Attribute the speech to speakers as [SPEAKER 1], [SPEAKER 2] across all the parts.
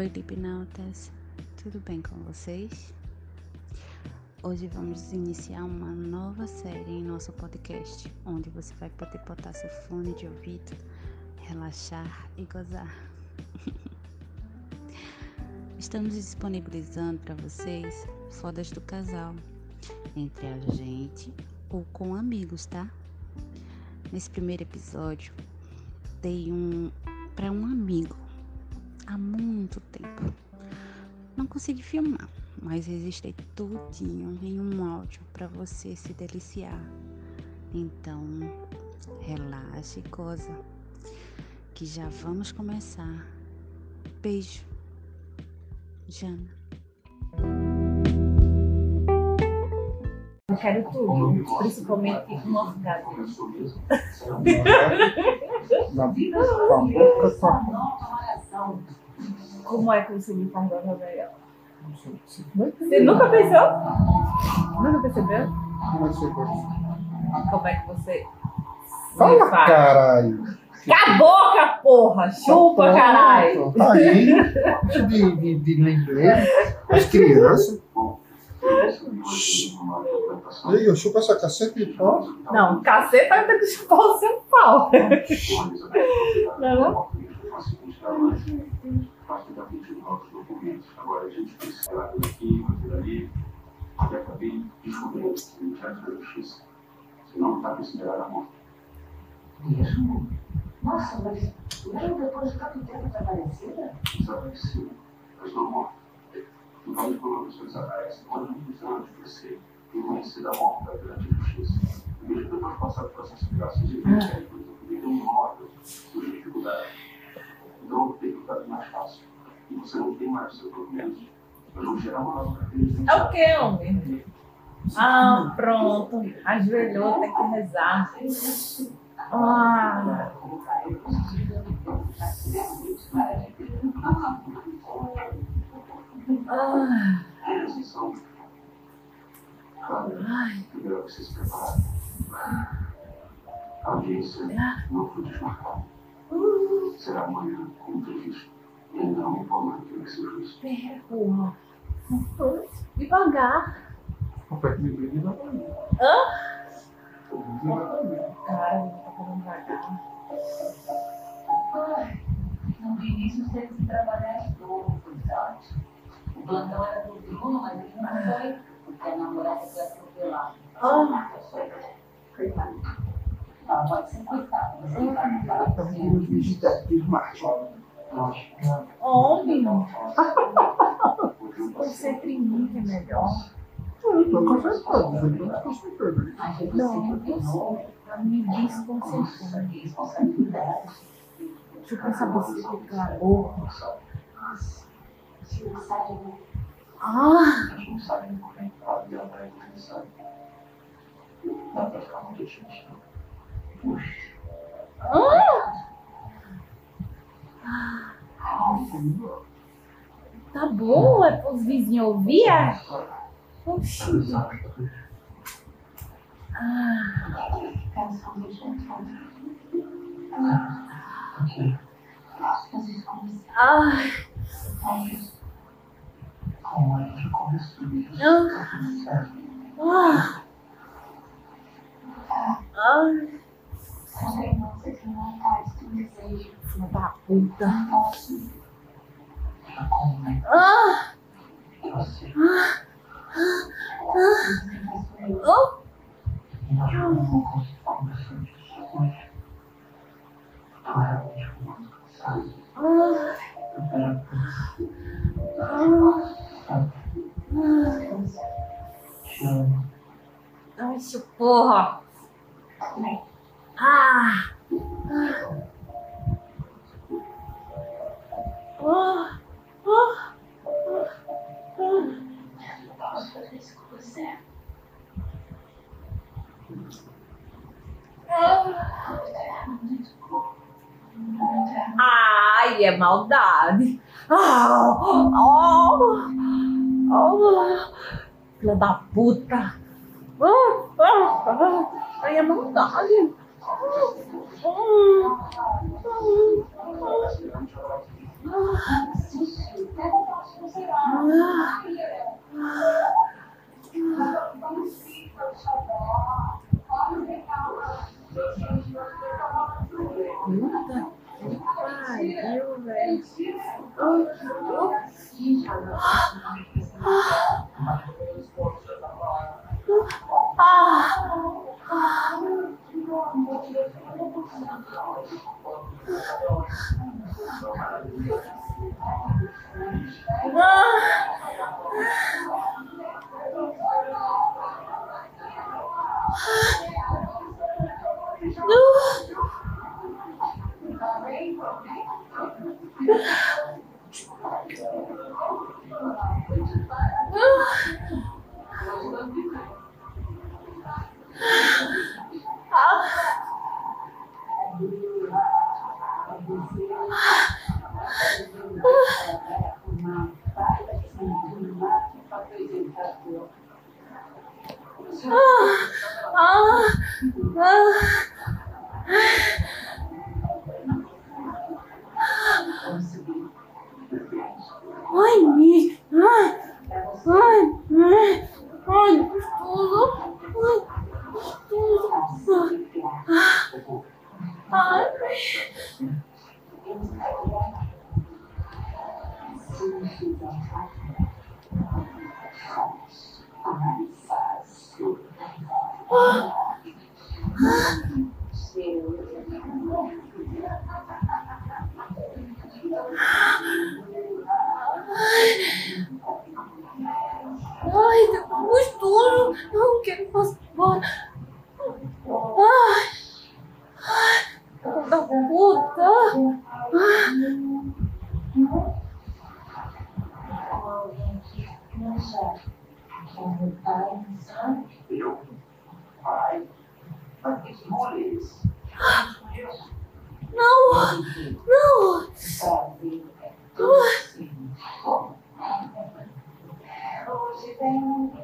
[SPEAKER 1] Oi, Lipnautas, tudo bem com vocês? Hoje vamos iniciar uma nova série em nosso podcast, onde você vai poder botar seu fone de ouvido, relaxar e gozar. Estamos disponibilizando para vocês fodas do casal, entre a gente ou com amigos, tá? Nesse primeiro episódio, dei um para um amigo há muito tempo. Não consegui filmar, mas registrei tudinho em um áudio para você se deliciar. Então, relaxe e goza, que já vamos começar. Beijo, Jana.
[SPEAKER 2] Eu quero tudo, principalmente uma orgasmo.
[SPEAKER 3] Na boca só.
[SPEAKER 2] Como é que você me melhor?
[SPEAKER 3] Você
[SPEAKER 2] Você nunca pensou? Nunca percebeu? Como é que você.
[SPEAKER 3] Fala, caralho.
[SPEAKER 2] Cala a boca, porra! Chupa, caralho!
[SPEAKER 3] Tá aí. De, de, de inglês. As crianças. E aí, eu chupo essa caceta e pó.
[SPEAKER 2] Não, caceta ter que chupar o seu pau. Não é não?
[SPEAKER 4] Agora a gente precisa aqui, fazer ali. E acabei descobrindo que o teatro da justiça. Senão não tá considerado a morte.
[SPEAKER 5] Mesmo? Nossa, mas mesmo depois de tanto tempo desaparecida?
[SPEAKER 4] Desaparecido. Eu estou morto. Então, quando a pessoa desaparece, pode muitos anos de você reconhecer a morte da grande justiça. E mesmo depois de passar por essas graças de Deus, por exemplo, eu um móvel, surge dificuldade. Então, optei pelo caminho mais fácil. E você não tem mais o seu documento.
[SPEAKER 2] É o que, homem? Ah, pronto. Ajoelhou, tem que rezar. Ah. Ah.
[SPEAKER 4] Claro, melhor que se preparar. A audiência não foi desmarcada. Será amanhã, como previsto. E não informar que vai ser o
[SPEAKER 2] Devagar.
[SPEAKER 3] Aperta de brilho e dá pra mim.
[SPEAKER 2] Cara, não tá falando devagar.
[SPEAKER 5] Ai, no início teve que trabalhar em dobro, sabe? O plantão era do Bruno, mas ele não foi, porque a namorada foi atropelada.
[SPEAKER 2] Ah.
[SPEAKER 5] Coitado. Não, pode ser coitado, mas ele vai não falar
[SPEAKER 3] vindo os
[SPEAKER 5] cima.
[SPEAKER 3] vegetativos machos.
[SPEAKER 2] Homem, pode ser priminho que é melhor.
[SPEAKER 3] Eu tô concentrado. Eu tô concentrado.
[SPEAKER 5] A gente
[SPEAKER 2] Não, sei. Tá me desconcentrando. Deixa eu pensar você
[SPEAKER 5] não sabe, né?
[SPEAKER 2] Ah,
[SPEAKER 4] A gente não sabe como é que tá
[SPEAKER 2] bom, é pros vizinhos ouvir? é? Oxi. Ah,
[SPEAKER 5] Quero só beijo no fundo. Fazer como
[SPEAKER 2] ai,
[SPEAKER 4] Como a gente começou
[SPEAKER 2] ah, ah, ai,
[SPEAKER 5] Também não Não posso.
[SPEAKER 4] Como
[SPEAKER 2] É maldade. Ah, oh, oh, filha da puta. Ah, ai, é maldade. No. No. Ah. 啊啊。alguns turnos. Não, quero ir embora.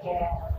[SPEAKER 2] Yeah.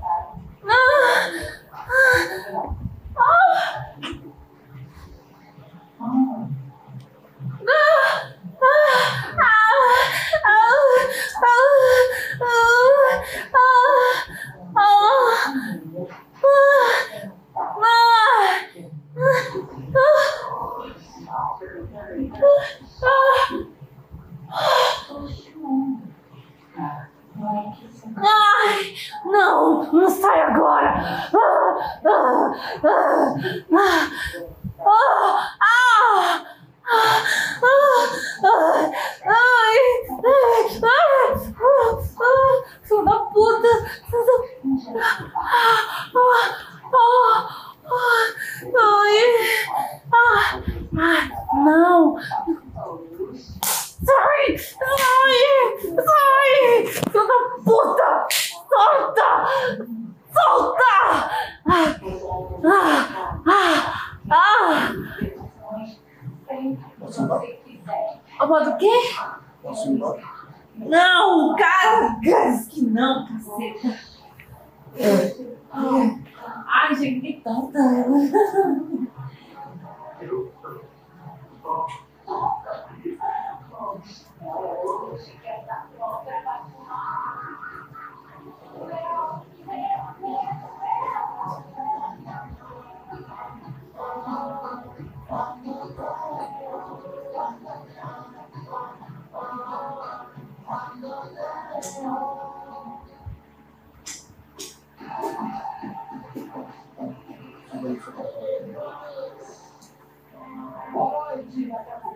[SPEAKER 2] Filho da puta! Ai! Ai! Não!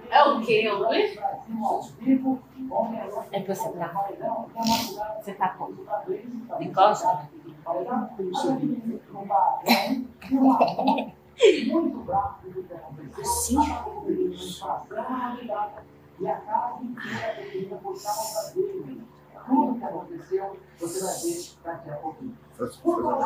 [SPEAKER 2] É o que, é Uber? É pra sentar. Você tá como? De costas? Sim. E
[SPEAKER 3] a casa inteira
[SPEAKER 2] você vai Tudo que aconteceu, você vai ver daqui
[SPEAKER 3] a pouquinho. Por favor,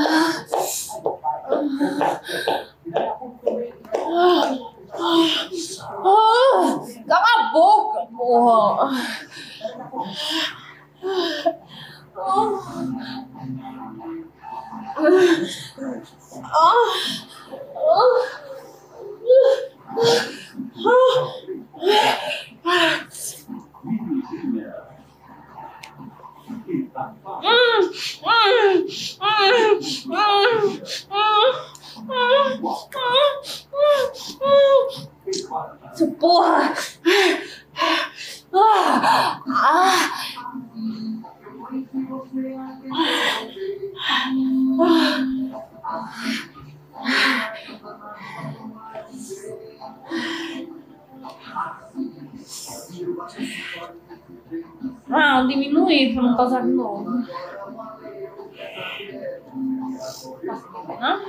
[SPEAKER 2] ah, cala a boca, porra! Ah, ah, ah, Porra! Ah! Ah! Ah, diminuir pra não passar de novo. Hã?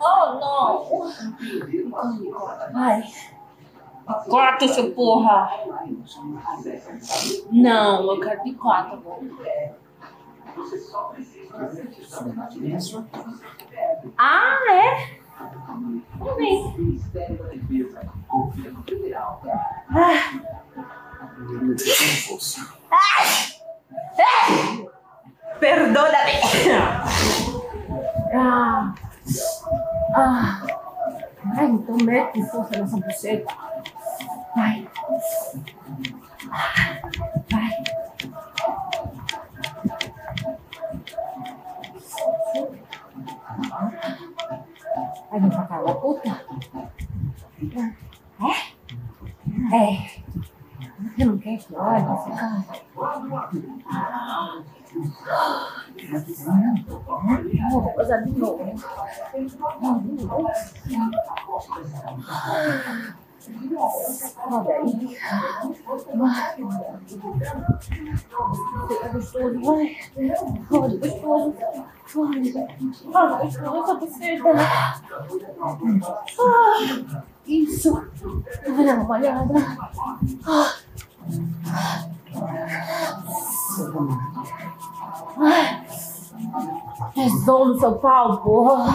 [SPEAKER 2] Oh, não. Ai. Corta, seu porra. Não, eu quero de quatro. Ah, é? Vamos ver. Ah. Perdóname. Ah. Ah. Ai, então mete força nessa buceta. Vem pra cá, da puta. É? É. Você não quer esse cara? Vou fazer de novo. Roda aí. Vai. Fica gostoso, vai. Roda gostoso. Vai. Roda gostoso essa buceta. Ah, Isso. Vai dar uma olhada. Ah. Ai. Rezou no seu pau, porra.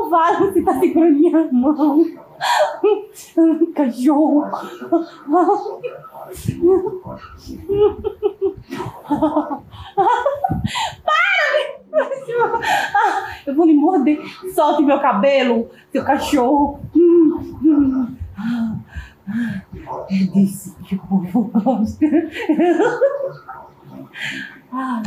[SPEAKER 2] Vale, você tá segurando minha mão! Cachorro! Para! Eu vou lhe morder! Solte meu cabelo, seu cachorro! É disso que o povo gosta. Ah.